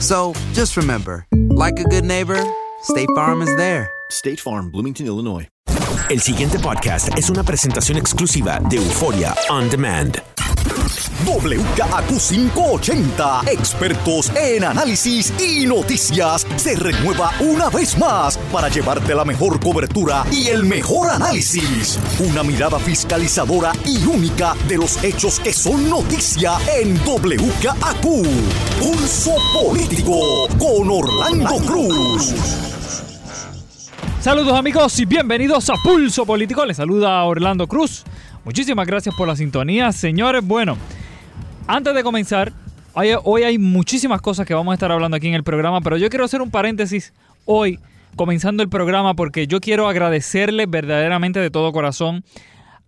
So just remember, like a good neighbor, State Farm is there. State Farm, Bloomington, Illinois. El siguiente podcast es una presentación exclusiva de Euforia On Demand. WKAQ580, expertos en análisis y noticias, se renueva una vez más para llevarte la mejor cobertura y el mejor análisis. Una mirada fiscalizadora y única de los hechos que son noticia en WKAQ. Pulso Político con Orlando Cruz. Saludos amigos y bienvenidos a Pulso Político. Les saluda Orlando Cruz. Muchísimas gracias por la sintonía, señores. Bueno, antes de comenzar, hoy, hay muchísimas cosas que vamos a estar hablando aquí en el programa, pero yo quiero hacer un paréntesis hoy, comenzando el programa, porque yo quiero agradecerles verdaderamente de todo corazón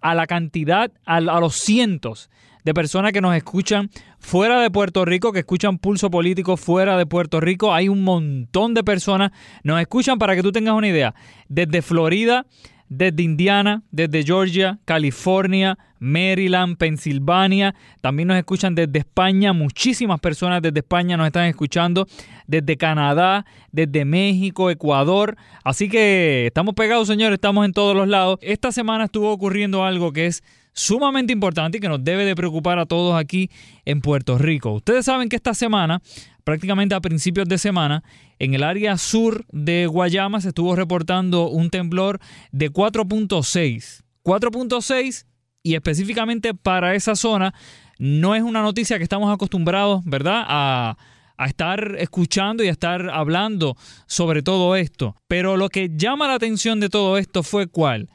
a la cantidad, a, a los cientos de personas que nos escuchan fuera de Puerto Rico, que escuchan Pulso Político fuera de Puerto Rico. Hay un montón de personas. Nos escuchan para que tú tengas una idea. Desde Florida, desde Indiana, desde Georgia, California, Maryland, Pensilvania. También nos escuchan desde España. Muchísimas personas desde España nos están escuchando. Desde Canadá, desde México, Ecuador. Así que estamos pegados, señores. Estamos en todos los lados. Esta semana estuvo ocurriendo algo que es sumamente importante y que nos debe de preocupar a todos aquí en Puerto Rico. Ustedes saben que esta semana, prácticamente a principios de semana, en el área sur de Guayama se estuvo reportando un temblor de 4.6. 4.6 y específicamente para esa zona no es una noticia que estamos acostumbrados, ¿verdad? A, a estar escuchando y a estar hablando sobre todo esto. Pero lo que llama la atención de todo esto fue cuál?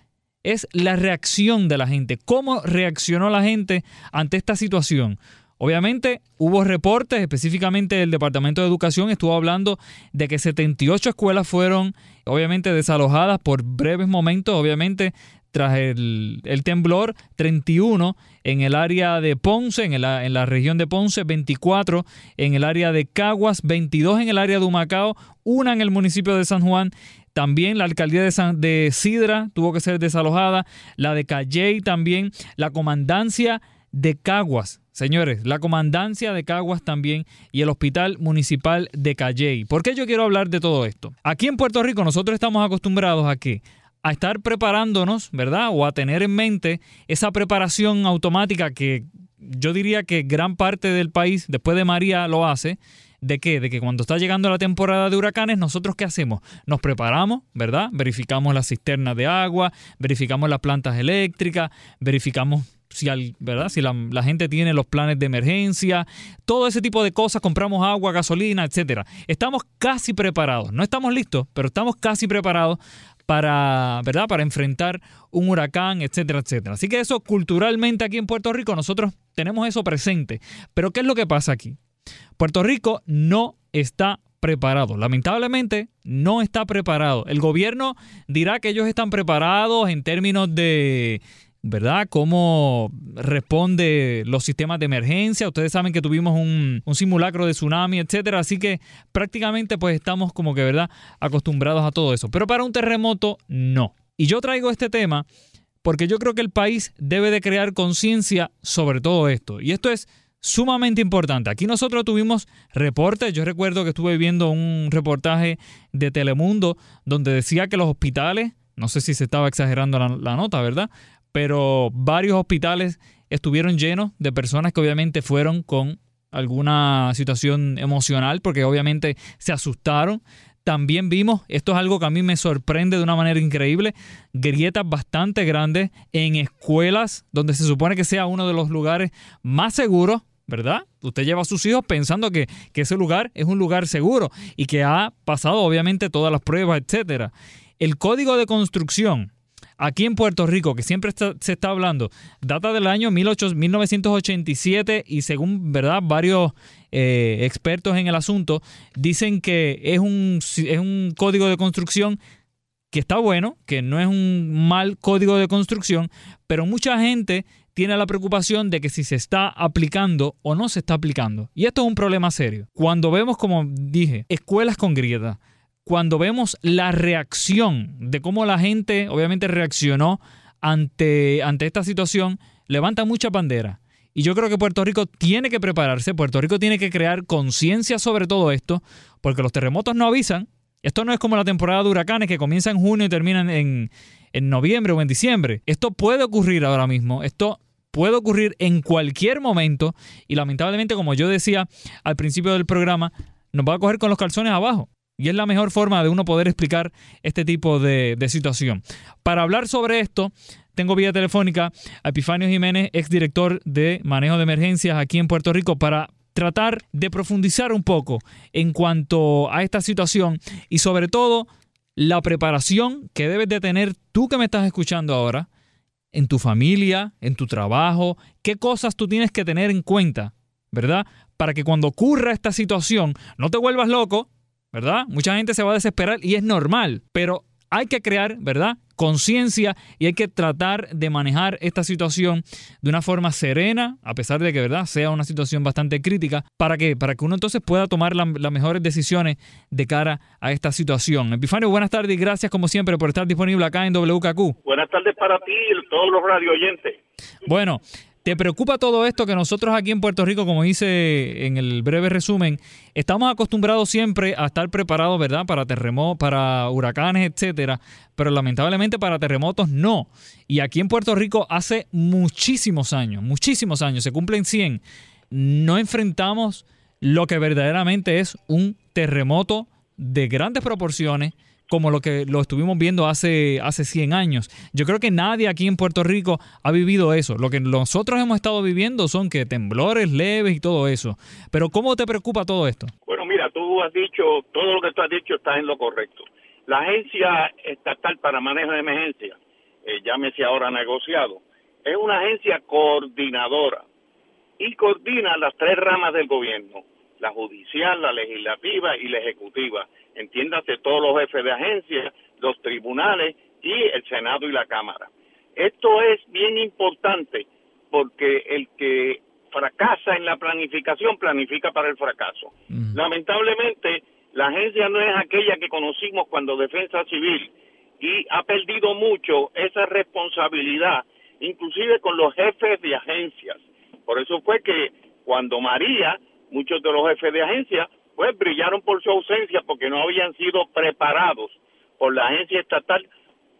es la reacción de la gente. ¿Cómo reaccionó la gente ante esta situación? Obviamente hubo reportes, específicamente el Departamento de Educación estuvo hablando de que 78 escuelas fueron obviamente desalojadas por breves momentos, obviamente tras el, temblor, 31 en el área de Ponce, en la región de Ponce, 24 en el área de Caguas, 22 en el área de Humacao, una en el municipio de San Juan. También la alcaldía de, San, de Sidra tuvo que ser desalojada, la de Calley también, la comandancia de Caguas, señores, la comandancia de Caguas también y el hospital municipal de Calley. ¿Por qué yo quiero hablar de todo esto? Aquí en Puerto Rico nosotros estamos acostumbrados a que a estar preparándonos, ¿verdad? O a tener en mente esa preparación automática que yo diría que gran parte del país, después de María, lo hace, ¿De qué? De que cuando está llegando la temporada de huracanes, nosotros qué hacemos? Nos preparamos, ¿verdad? Verificamos las cisternas de agua, verificamos las plantas eléctricas, verificamos si, al, ¿verdad? si la, gente tiene los planes de emergencia, todo ese tipo de cosas, compramos agua, gasolina, etcétera. Estamos casi preparados. No estamos listos, pero estamos casi preparados para, ¿verdad? para enfrentar un huracán, etcétera, etcétera. Así que eso culturalmente aquí en Puerto Rico nosotros tenemos eso presente. Pero ¿qué es lo que pasa aquí? Puerto Rico no está preparado. Lamentablemente no está preparado. El gobierno dirá que ellos están preparados en términos de ¿verdad? ¿Cómo responde los sistemas de emergencia? Ustedes saben que tuvimos un, simulacro de tsunami, etcétera, así que prácticamente pues estamos como que, ¿verdad? Acostumbrados a todo eso. Pero para un terremoto, no. Y yo traigo este tema porque yo creo que el país debe de crear conciencia sobre todo esto. Y esto es sumamente importante. Aquí nosotros tuvimos reportes, yo recuerdo que estuve viendo un reportaje de Telemundo donde decía que los hospitales, no sé si se estaba exagerando la, la nota, ¿verdad? Pero varios hospitales estuvieron llenos de personas que obviamente fueron con alguna situación emocional porque obviamente se asustaron. También vimos, esto es algo que a mí me sorprende de una manera increíble, grietas bastante grandes en escuelas donde se supone que sea uno de los lugares más seguros, ¿verdad? Usted lleva a sus hijos pensando que, que ese lugar es un lugar seguro y que ha pasado obviamente todas las pruebas, etcétera. El código de construcción aquí en Puerto Rico, que siempre se está hablando, data del año 1987 y según verdad varios eh, expertos en el asunto dicen que es un, es un código de construcción que está bueno, que no es un mal código de construcción, pero mucha gente tiene la preocupación de que si se está aplicando o no se está aplicando. Y esto es un problema serio. Cuando vemos, como dije, escuelas con grietas, cuando vemos la reacción de cómo la gente obviamente reaccionó ante, ante esta situación, levanta mucha bandera. Y yo creo que Puerto Rico tiene que prepararse, Puerto Rico tiene que crear conciencia sobre todo esto, porque los terremotos no avisan. Esto no es como la temporada de huracanes que comienza en junio y termina en, en noviembre o en diciembre. Esto puede ocurrir ahora mismo. Esto puede ocurrir en cualquier momento y lamentablemente, como yo decía al principio del programa, nos va a coger con los calzones abajo. Y es la mejor forma de uno poder explicar este tipo de, situación. Para hablar sobre esto, tengo vía telefónica a Epifanio Jiménez, exdirector de manejo de emergencias aquí en Puerto Rico, para tratar de profundizar un poco en cuanto a esta situación y sobre todo la preparación que debes de tener tú que me estás escuchando ahora en tu familia, en tu trabajo, qué cosas tú tienes que tener en cuenta, ¿verdad? Para que cuando ocurra esta situación no te vuelvas loco ¿verdad? Mucha gente se va a desesperar y es normal, pero hay que crear, ¿verdad? Conciencia y hay que tratar de manejar esta situación de una forma serena, a pesar de que, ¿verdad?, sea una situación bastante crítica. ¿Para qué? Para que uno entonces pueda tomar las mejores decisiones de cara a esta situación. Epifanio, buenas tardes y gracias como siempre por estar disponible acá en WKQ. Buenas tardes para ti y todos los radio oyentes. Bueno, ¿Te preocupa todo esto que nosotros aquí en Puerto Rico, como hice en el breve resumen, estamos acostumbrados siempre a estar preparados, ¿verdad? Para terremotos, para huracanes, etcétera, pero lamentablemente para terremotos no. Y aquí en Puerto Rico hace muchísimos años, muchísimos años, se cumplen 100, no enfrentamos lo que verdaderamente es un terremoto de grandes proporciones como lo que lo estuvimos viendo hace, hace 100 años. Yo creo que nadie aquí en Puerto Rico ha vivido eso. Lo que nosotros hemos estado viviendo son que temblores leves y todo eso. Pero ¿cómo te preocupa todo esto? Bueno, mira, tú has dicho, todo lo que tú has dicho está en lo correcto. La Agencia Estatal para Manejo de Emergencia, eh, llámese ahora negociado, es una agencia coordinadora y coordina las tres ramas del gobierno, la judicial, la legislativa y la ejecutiva entiéndase todos los jefes de agencia, los tribunales y el Senado y la Cámara. Esto es bien importante porque el que fracasa en la planificación planifica para el fracaso. Lamentablemente, la agencia no es aquella que conocimos cuando Defensa Civil y ha perdido mucho esa responsabilidad, inclusive con los jefes de agencias. Por eso fue que cuando María, muchos de los jefes de agencia pues brillaron por su ausencia porque no habían sido preparados por la agencia estatal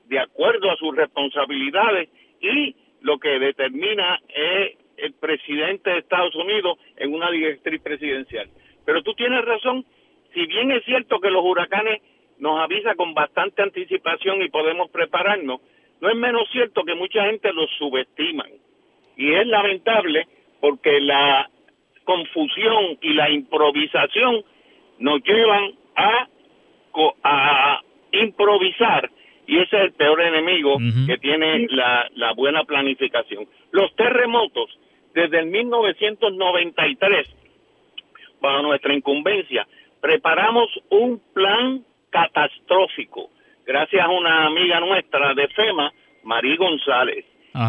de acuerdo a sus responsabilidades y lo que determina es el presidente de Estados Unidos en una directriz presidencial. Pero tú tienes razón, si bien es cierto que los huracanes nos avisa con bastante anticipación y podemos prepararnos, no es menos cierto que mucha gente los subestiman. Y es lamentable porque la confusión y la improvisación nos llevan a, a improvisar y ese es el peor enemigo que tiene la, la buena planificación. Los terremotos, desde el 1993, bajo nuestra incumbencia, preparamos un plan catastrófico, gracias a una amiga nuestra de FEMA, Marí González.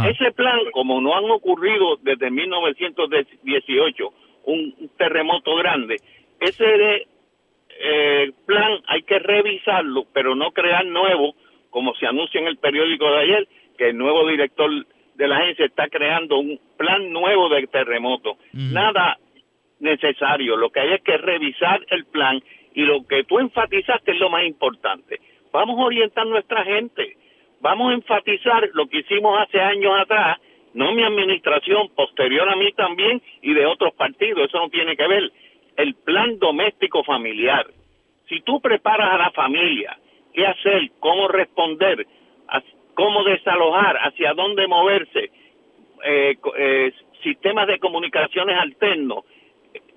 Ese plan, como no han ocurrido desde 1918 un terremoto grande, ese eh, plan hay que revisarlo, pero no crear nuevo, como se anuncia en el periódico de ayer, que el nuevo director de la agencia está creando un plan nuevo de terremoto. Nada necesario, lo que hay es que revisar el plan y lo que tú enfatizaste es lo más importante. Vamos a orientar a nuestra gente, vamos a enfatizar lo que hicimos hace años atrás, no mi administración, posterior a mí también y de otros partidos, eso no tiene que ver. El plan doméstico familiar. Si tú preparas a la familia, qué hacer, cómo responder, cómo desalojar, hacia dónde moverse, eh, eh, sistemas de comunicaciones alternos,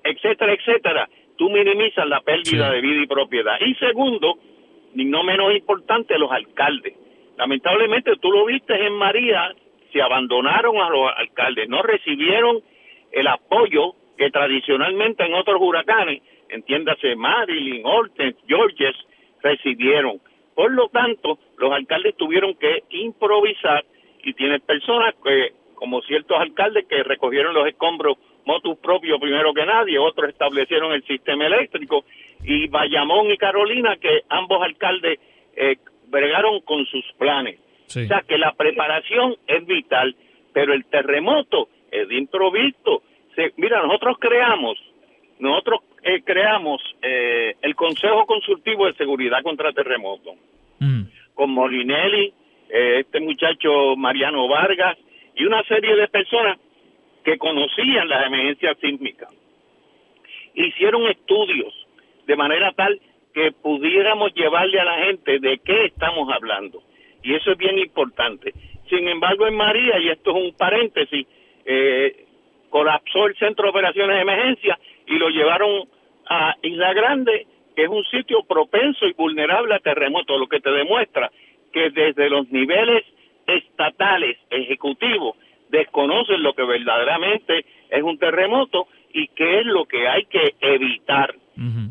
etcétera, etcétera, tú minimizas la pérdida de vida y propiedad. Y segundo, ni no menos importante, los alcaldes. Lamentablemente, tú lo viste en María, se abandonaron a los alcaldes, no recibieron el apoyo que tradicionalmente en otros huracanes, entiéndase Marilyn, Orten, Georges, recibieron. Por lo tanto, los alcaldes tuvieron que improvisar y tienes personas que, como ciertos alcaldes que recogieron los escombros motus propio primero que nadie, otros establecieron el sistema eléctrico y Bayamón y Carolina que ambos alcaldes eh, bregaron con sus planes. O sea que la preparación es vital, pero el terremoto es de improviso. mira, nosotros creamos, nosotros eh, creamos eh, el Consejo Consultivo de Seguridad contra Terremoto, mm. con Molinelli, eh, este muchacho Mariano Vargas y una serie de personas que conocían las emergencias sísmicas. Hicieron estudios de manera tal que pudiéramos llevarle a la gente de qué estamos hablando. Y eso es bien importante. Sin embargo, en María, y esto es un paréntesis, eh, colapsó el Centro de Operaciones de Emergencia y lo llevaron a Isla Grande, que es un sitio propenso y vulnerable a terremotos, lo que te demuestra que desde los niveles estatales, ejecutivos, desconocen lo que verdaderamente es un terremoto y qué es lo que hay que evitar.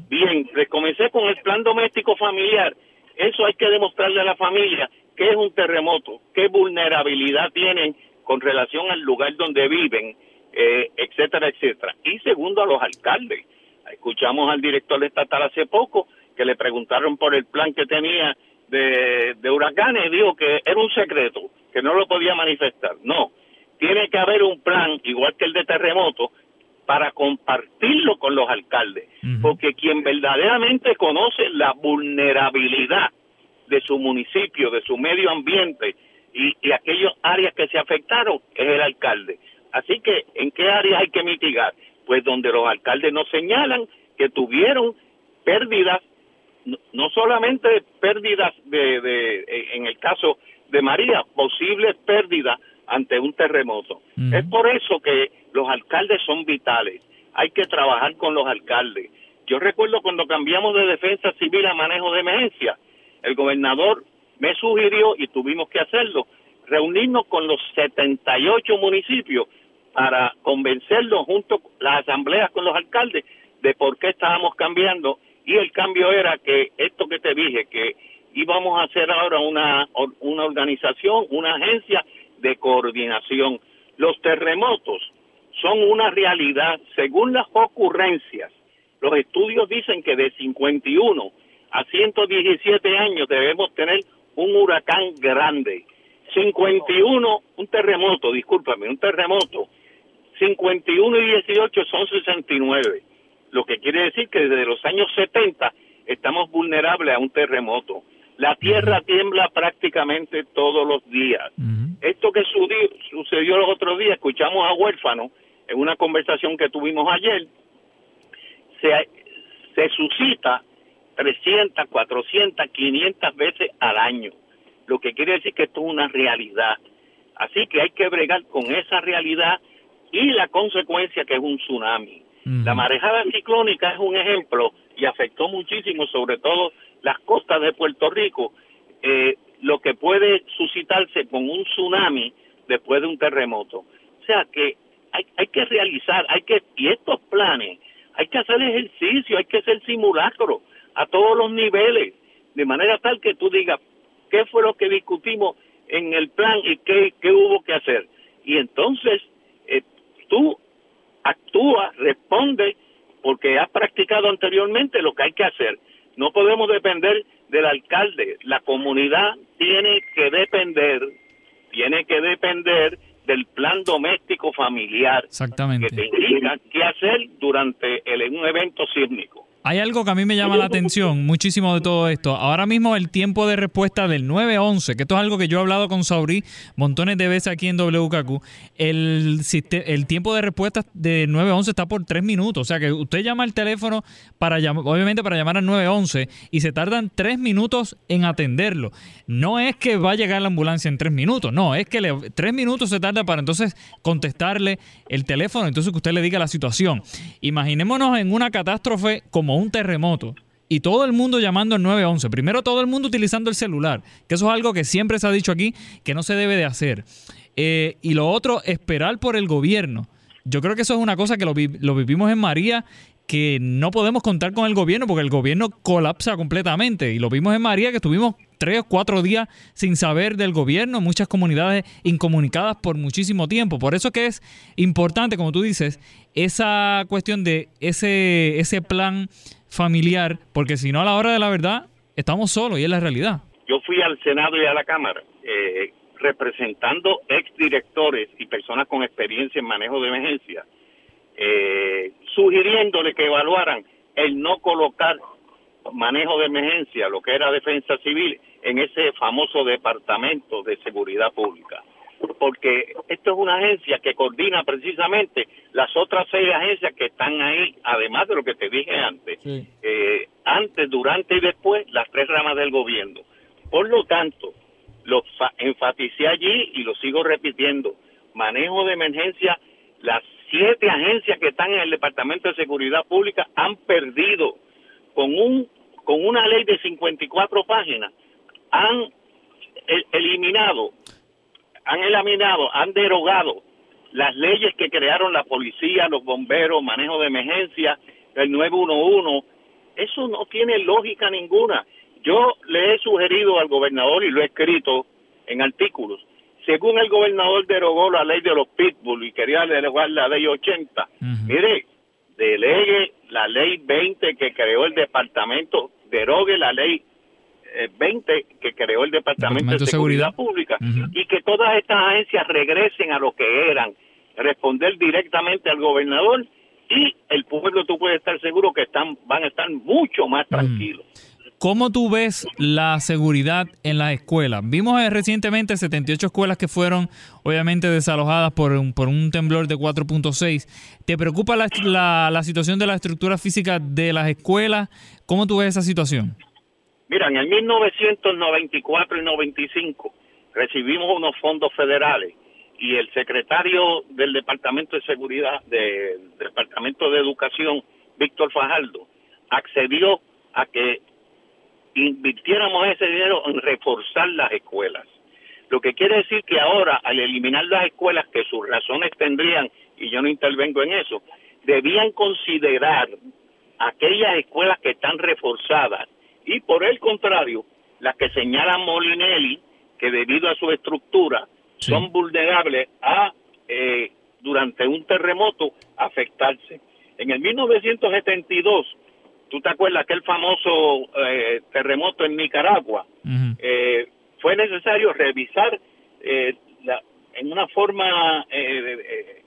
Bien, comencé con el plan doméstico familiar. Eso hay que demostrarle a la familia qué es un terremoto, qué vulnerabilidad tienen con relación al lugar donde viven, eh, etcétera, etcétera. Y segundo, a los alcaldes. Escuchamos al director estatal hace poco que le preguntaron por el plan que tenía de, de huracanes y dijo que era un secreto, que no lo podía manifestar. No, tiene que haber un plan, igual que el de terremoto, para compartirlo con los alcaldes, porque quien verdaderamente conoce la vulnerabilidad de su municipio, de su medio ambiente y, y aquellas áreas que se afectaron es el alcalde. Así que, ¿en qué áreas hay que mitigar? Pues donde los alcaldes nos señalan que tuvieron pérdidas, no, solamente pérdidas de, de, en el caso de María, posibles pérdidas ante un terremoto. Es por eso que los alcaldes son vitales. Hay que trabajar con los alcaldes. Yo recuerdo cuando cambiamos de defensa civil a manejo de emergencia, el gobernador me sugirió, y tuvimos que hacerlo, reunirnos con los 78 municipios para convencerlos junto las asambleas con los alcaldes de por qué estábamos cambiando y el cambio era que esto que te dije, que íbamos a hacer ahora una, una organización, una agencia de coordinación. Los terremotos son una realidad según las ocurrencias. Los estudios dicen que de 51 a 117 años debemos tener un huracán grande. 51, un terremoto, discúlpame, un terremoto. 51 y 18 son 69. Lo que quiere decir que desde los años 70 estamos vulnerables a un terremoto. La tierra tiembla prácticamente todos los días. Esto que sucedió los otros días, escuchamos a Huérfano en una conversación que tuvimos ayer, se, se suscita 300, 400, 500 veces al año. Lo que quiere decir que esto es una realidad. Así que hay que bregar con esa realidad y la consecuencia que es un tsunami. La marejada ciclónica es un ejemplo y afectó muchísimo, sobre todo las costas de Puerto Rico, eh, lo que puede suscitarse con un tsunami después de un terremoto. O sea que hay, hay que realizar, hay que, y estos planes, hay que hacer ejercicio, hay que hacer simulacro a todos los niveles, de manera tal que tú digas, ¿qué fue lo que discutimos en el plan y qué, qué hubo que hacer? Y entonces eh, tú actúa, responde, porque has practicado anteriormente lo que hay que hacer. No podemos depender del alcalde. La comunidad tiene que depender, tiene que depender del plan doméstico familiar. Exactamente. Que te indica qué hacer durante el, un evento sísmico. Hay algo que a mí me llama la atención muchísimo de todo esto. Ahora mismo el tiempo de respuesta del 911, que esto es algo que yo he hablado con Sauri montones de veces aquí en WKQ, el, el tiempo de respuesta de 911 está por tres minutos. O sea que usted llama al teléfono para obviamente para llamar al 911 y se tardan tres minutos en atenderlo. No es que va a llegar la ambulancia en tres minutos, no, es que tres minutos se tarda para entonces contestarle el teléfono, entonces que usted le diga la situación. Imaginémonos en una catástrofe como un terremoto y todo el mundo llamando al 911. Primero todo el mundo utilizando el celular, que eso es algo que siempre se ha dicho aquí que no se debe de hacer. Eh, y lo otro, esperar por el gobierno. Yo creo que eso es una cosa que lo, lo vivimos en María que no podemos contar con el gobierno porque el gobierno colapsa completamente. Y lo vimos en María, que estuvimos tres o cuatro días sin saber del gobierno, muchas comunidades incomunicadas por muchísimo tiempo. Por eso que es importante, como tú dices, esa cuestión de ese, ese plan familiar, porque si no a la hora de la verdad estamos solos y es la realidad. Yo fui al Senado y a la Cámara eh, representando exdirectores y personas con experiencia en manejo de emergencia, eh, sugiriéndole que evaluaran el no colocar manejo de emergencia, lo que era defensa civil, en ese famoso departamento de seguridad pública. Porque esto es una agencia que coordina precisamente las otras seis agencias que están ahí, además de lo que te dije antes, eh, antes, durante y después, las tres ramas del gobierno. Por lo tanto, lo enfaticé allí y lo sigo repitiendo, manejo de emergencia, las siete agencias que están en el Departamento de Seguridad Pública han perdido con un con una ley de 54 páginas han eliminado, han eliminado, han derogado las leyes que crearon la policía, los bomberos, manejo de emergencia, el 911. Eso no tiene lógica ninguna. Yo le he sugerido al gobernador y lo he escrito en artículos. Según el gobernador derogó la ley de los pitbull y quería derogar la ley 80, mire, delegue la ley 20 que creó el departamento derogue la ley 20 eh, que creó el Departamento, de Seguridad, Pública y que todas estas agencias regresen a lo que eran, responder directamente al gobernador y el pueblo tú puedes estar seguro que están van a estar mucho más tranquilos. ¿Cómo tú ves la seguridad en las escuelas? Vimos eh, recientemente 78 escuelas que fueron obviamente desalojadas por un, por un temblor de 4.6. ¿Te preocupa la, la, la, situación de la estructura física de las escuelas? ¿Cómo tú ves esa situación? Mira, en el 1994 y 95 recibimos unos fondos federales y el secretario del Departamento de Seguridad, del Departamento de Educación, Víctor Fajardo, accedió a que invirtiéramos ese dinero en reforzar las escuelas. Lo que quiere decir que ahora, al eliminar las escuelas que sus razones tendrían, y yo no intervengo en eso, debían considerar aquellas escuelas que están reforzadas y por el contrario, las que señalan Molinelli, que debido a su estructura son vulnerables a, eh, durante un terremoto, afectarse. En el 1972, tú te acuerdas aquel famoso eh, terremoto en Nicaragua, eh, fue necesario revisar eh, en una forma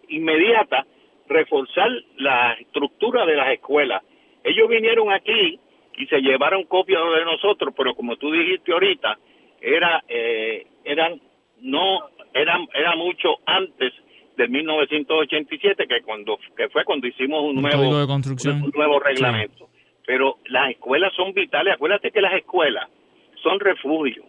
inmediata, reforzar la estructura de las escuelas. Ellos vinieron aquí y se llevaron copias de nosotros, pero como tú dijiste ahorita, era eran no eran era mucho antes del 1987 que cuando que fue cuando hicimos un, nuevo un nuevo reglamento pero las escuelas son vitales. Acuérdate que las escuelas son refugio.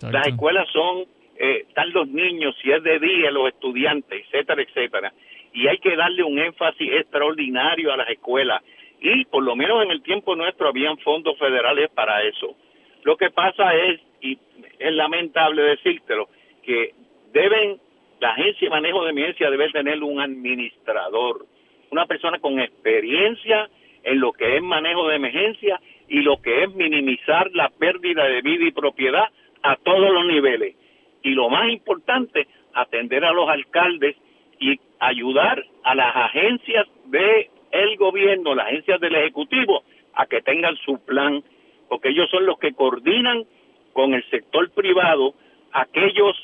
Las escuelas son eh, están los niños, si es de día, los estudiantes, etcétera, etcétera. Y hay que darle un énfasis extraordinario a las escuelas. Y por lo menos en el tiempo nuestro habían fondos federales para eso. Lo que pasa es, y es lamentable decírtelo, que deben, la agencia de manejo de emergencia debe tener un administrador, una persona con experiencia en lo que es manejo de emergencia y lo que es minimizar la pérdida de vida y propiedad a todos los niveles. Y lo más importante, atender a los alcaldes y ayudar a las agencias del el gobierno, las agencias del Ejecutivo, a que tengan su plan, porque ellos son los que coordinan con el sector privado aquellos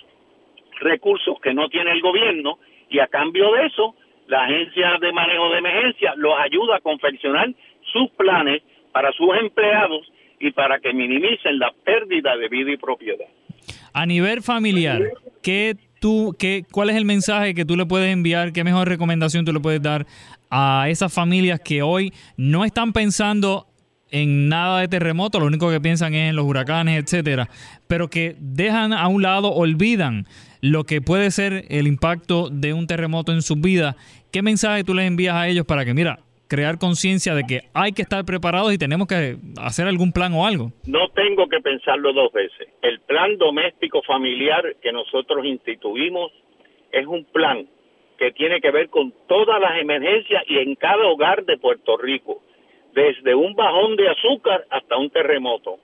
recursos que no tiene el gobierno y a cambio de eso la agencia de manejo de emergencia los ayuda a confeccionar sus planes para sus empleados y para que minimicen la pérdida de vida y propiedad. A nivel familiar, ¿qué tú, qué, ¿cuál es el mensaje que tú le puedes enviar? ¿Qué mejor recomendación tú le puedes dar a esas familias que hoy no están pensando en nada de terremoto, lo único que piensan es en los huracanes, etcétera, pero que dejan a un lado, olvidan lo que puede ser el impacto de un terremoto en sus vidas. ¿Qué mensaje tú les envías a ellos para que, mira, crear conciencia de que hay que estar preparados y tenemos que hacer algún plan o algo? No tengo que pensarlo dos veces. El plan doméstico familiar que nosotros instituimos es un plan que tiene que ver con todas las emergencias y en cada hogar de Puerto Rico desde un bajón de azúcar hasta un terremoto.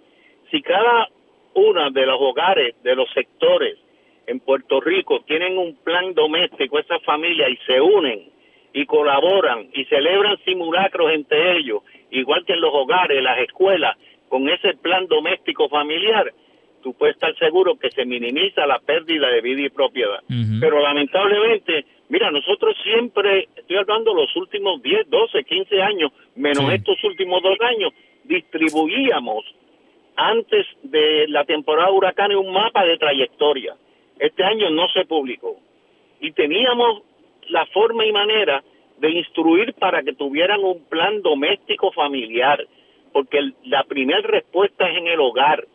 Si cada uno de los hogares, de los sectores en Puerto Rico tienen un plan doméstico, esa familia, y se unen y colaboran y celebran simulacros entre ellos, igual que en los hogares, las escuelas, con ese plan doméstico familiar, tú puedes estar seguro que se minimiza la pérdida de vida y propiedad. Pero lamentablemente Mira, nosotros siempre, estoy hablando los últimos 10, 12, 15 años, menos estos últimos dos años, distribuíamos antes de la temporada de huracanes un mapa de trayectoria. Este año no se publicó. Y teníamos la forma y manera de instruir para que tuvieran un plan doméstico familiar, porque la primera respuesta es en el hogar.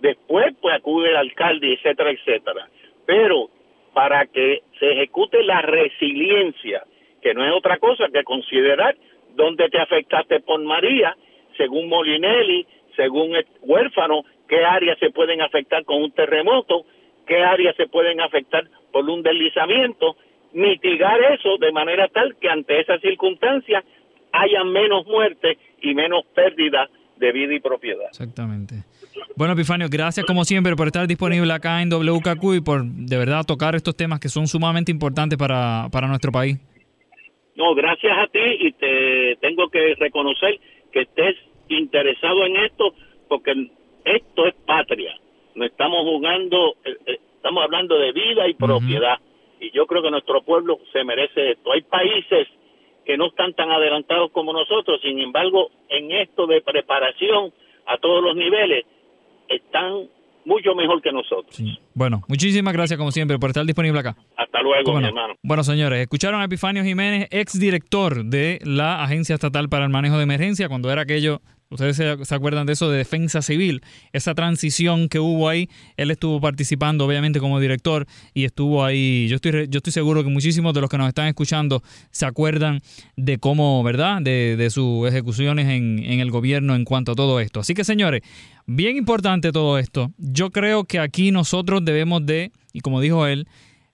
Después, pues acude el alcalde, etcétera, etcétera. Pero para que se ejecute la resiliencia, que no es otra cosa que considerar dónde te afectaste por María, según Molinelli, según el huérfano, qué áreas se pueden afectar con un terremoto, qué áreas se pueden afectar por un deslizamiento, mitigar eso de manera tal que ante esas circunstancias haya menos muerte y menos pérdida de vida y propiedad. Exactamente. Bueno, Epifanio, gracias como siempre por estar disponible acá en WKQ y por de verdad tocar estos temas que son sumamente importantes para, para nuestro país. No, gracias a ti y te tengo que reconocer que estés interesado en esto porque esto es patria. No estamos jugando, eh, eh, estamos hablando de vida y propiedad. Y yo creo que nuestro pueblo se merece esto. Hay países que no están tan adelantados como nosotros, sin embargo, en esto de preparación a todos los niveles, están mucho mejor que nosotros. Bueno, muchísimas gracias como siempre por estar disponible acá. Hasta luego, mi hermano. Bueno, señores, escucharon a Epifanio Jiménez, ex director de la Agencia Estatal para el Manejo de Emergencia, cuando era aquello Ustedes se, acuerdan de eso de defensa civil, esa transición que hubo ahí. Él estuvo participando, obviamente, como director y estuvo ahí. Yo estoy, yo estoy seguro que muchísimos de los que nos están escuchando se acuerdan de cómo, ¿verdad? De, de sus ejecuciones en, en el gobierno en cuanto a todo esto. Así que, señores, bien importante todo esto. Yo creo que aquí nosotros debemos de, y como dijo él,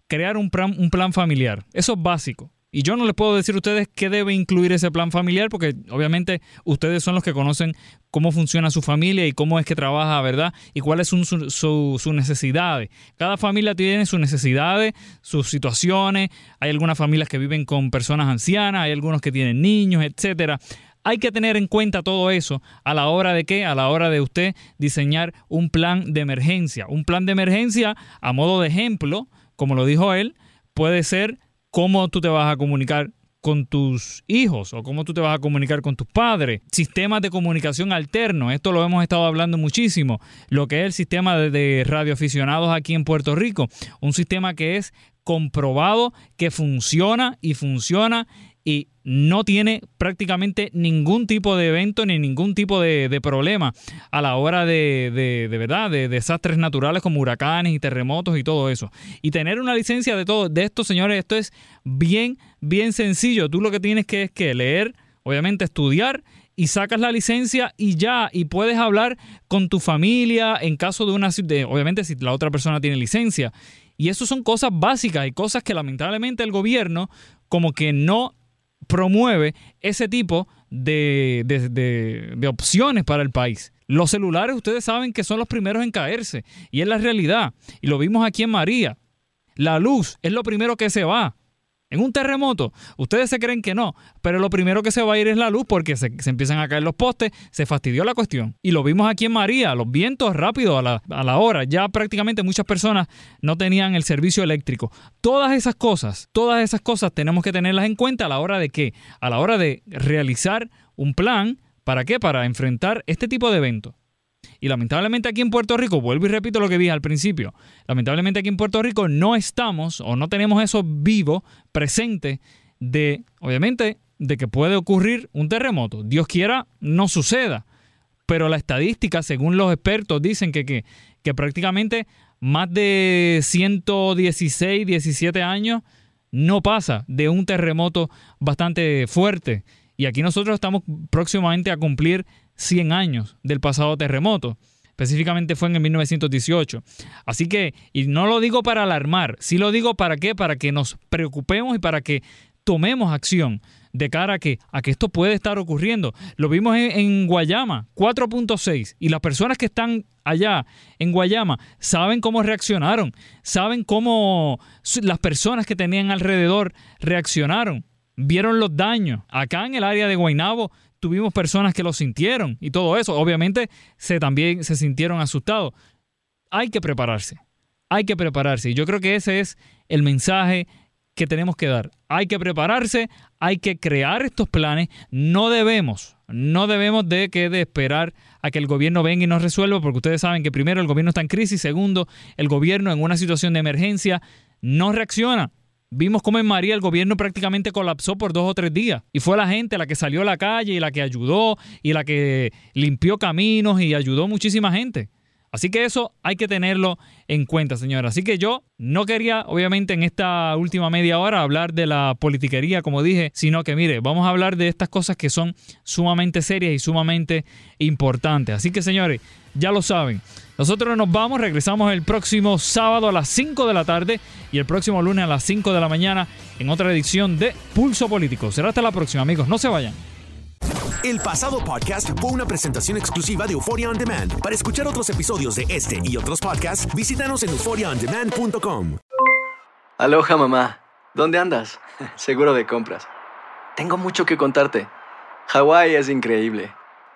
crear un plan, un plan familiar. Eso es básico. Y yo no les puedo decir a ustedes qué debe incluir ese plan familiar, porque obviamente ustedes son los que conocen cómo funciona su familia y cómo es que trabaja, ¿verdad? Y cuáles son sus necesidades. Cada familia tiene sus necesidades, sus situaciones. Hay algunas familias que viven con personas ancianas, hay algunos que tienen niños, etcétera. Hay que tener en cuenta todo eso a la hora de qué? A la hora de usted diseñar un plan de emergencia. Un plan de emergencia, a modo de ejemplo, como lo dijo él, puede ser cómo tú te vas a comunicar con tus hijos o cómo tú te vas a comunicar con tus padres. Sistemas de comunicación alterno, esto lo hemos estado hablando muchísimo, lo que es el sistema de, radioaficionados aquí en Puerto Rico, un sistema que es comprobado, que funciona y funciona y no tiene prácticamente ningún tipo de evento ni ningún tipo de, de problema a la hora de, de, verdad de desastres naturales como huracanes y terremotos y todo eso. Y tener una licencia de todo de esto, señores, esto es bien, bien sencillo. Tú lo que tienes que es que leer, obviamente estudiar y sacas la licencia y ya, y puedes hablar con tu familia en caso de una, de, obviamente si la otra persona tiene licencia. Y eso son cosas básicas y cosas que lamentablemente el gobierno como que no promueve ese tipo de, de, de, opciones para el país. Los celulares ustedes saben que son los primeros en caerse y es la realidad. Y lo vimos aquí en María. La luz es lo primero que se va. En un terremoto, ustedes se creen que no, pero lo primero que se va a ir es la luz porque se, empiezan a caer los postes, se fastidió la cuestión. Y lo vimos aquí en María, los vientos rápidos a la, a la hora, ya prácticamente muchas personas no tenían el servicio eléctrico. Todas esas cosas, todas esas cosas tenemos que tenerlas en cuenta a la hora de qué? A la hora de realizar un plan, ¿para qué? Para enfrentar este tipo de eventos. Y lamentablemente aquí en Puerto Rico, vuelvo y repito lo que dije al principio, lamentablemente aquí en Puerto Rico no estamos o no tenemos eso vivo, presente, de, obviamente, de que puede ocurrir un terremoto. Dios quiera, no suceda. Pero la estadística, según los expertos, dicen que, que, que prácticamente más de 116, 17 años no pasa de un terremoto bastante fuerte. Y aquí nosotros estamos próximamente a cumplir 100 años del pasado terremoto. Específicamente fue en el 1918. Así que, y no lo digo para alarmar, sí lo digo para qué, para que nos preocupemos y para que tomemos acción de cara a que, a que esto puede estar ocurriendo. Lo vimos en, en Guayama, 4.6, y las personas que están allá en Guayama saben cómo reaccionaron, saben cómo las personas que tenían alrededor reaccionaron, vieron los daños. Acá en el área de Guaynabo tuvimos personas que lo sintieron y todo eso. Obviamente se también se sintieron asustados. Hay que prepararse. Hay que prepararse. Y yo creo que ese es el mensaje que tenemos que dar. Hay que prepararse, hay que crear estos planes. No debemos, no debemos de que de esperar a que el gobierno venga y nos resuelva, porque ustedes saben que primero el gobierno está en crisis, segundo, el gobierno en una situación de emergencia no reacciona. Vimos cómo en María el gobierno prácticamente colapsó por dos o tres días. Y fue la gente la que salió a la calle y la que ayudó y la que limpió caminos y ayudó muchísima gente. Así que eso hay que tenerlo en cuenta, señora. Así que yo no quería, obviamente, en esta última media hora hablar de la politiquería, como dije, sino que, mire, vamos a hablar de estas cosas que son sumamente serias y sumamente importantes. Así que, señores, ya lo saben. Nosotros nos vamos, regresamos el próximo sábado a las 5 de la tarde y el próximo lunes a las 5 de la mañana en otra edición de Pulso Político. Será hasta la próxima, amigos. No se vayan. El pasado podcast fue una presentación exclusiva de Euphoria On Demand. Para escuchar otros episodios de este y otros podcasts, visítanos en euphoriaondemand.com. Aloha, mamá. ¿Dónde andas? Seguro de compras. Tengo mucho que contarte. Hawái es increíble.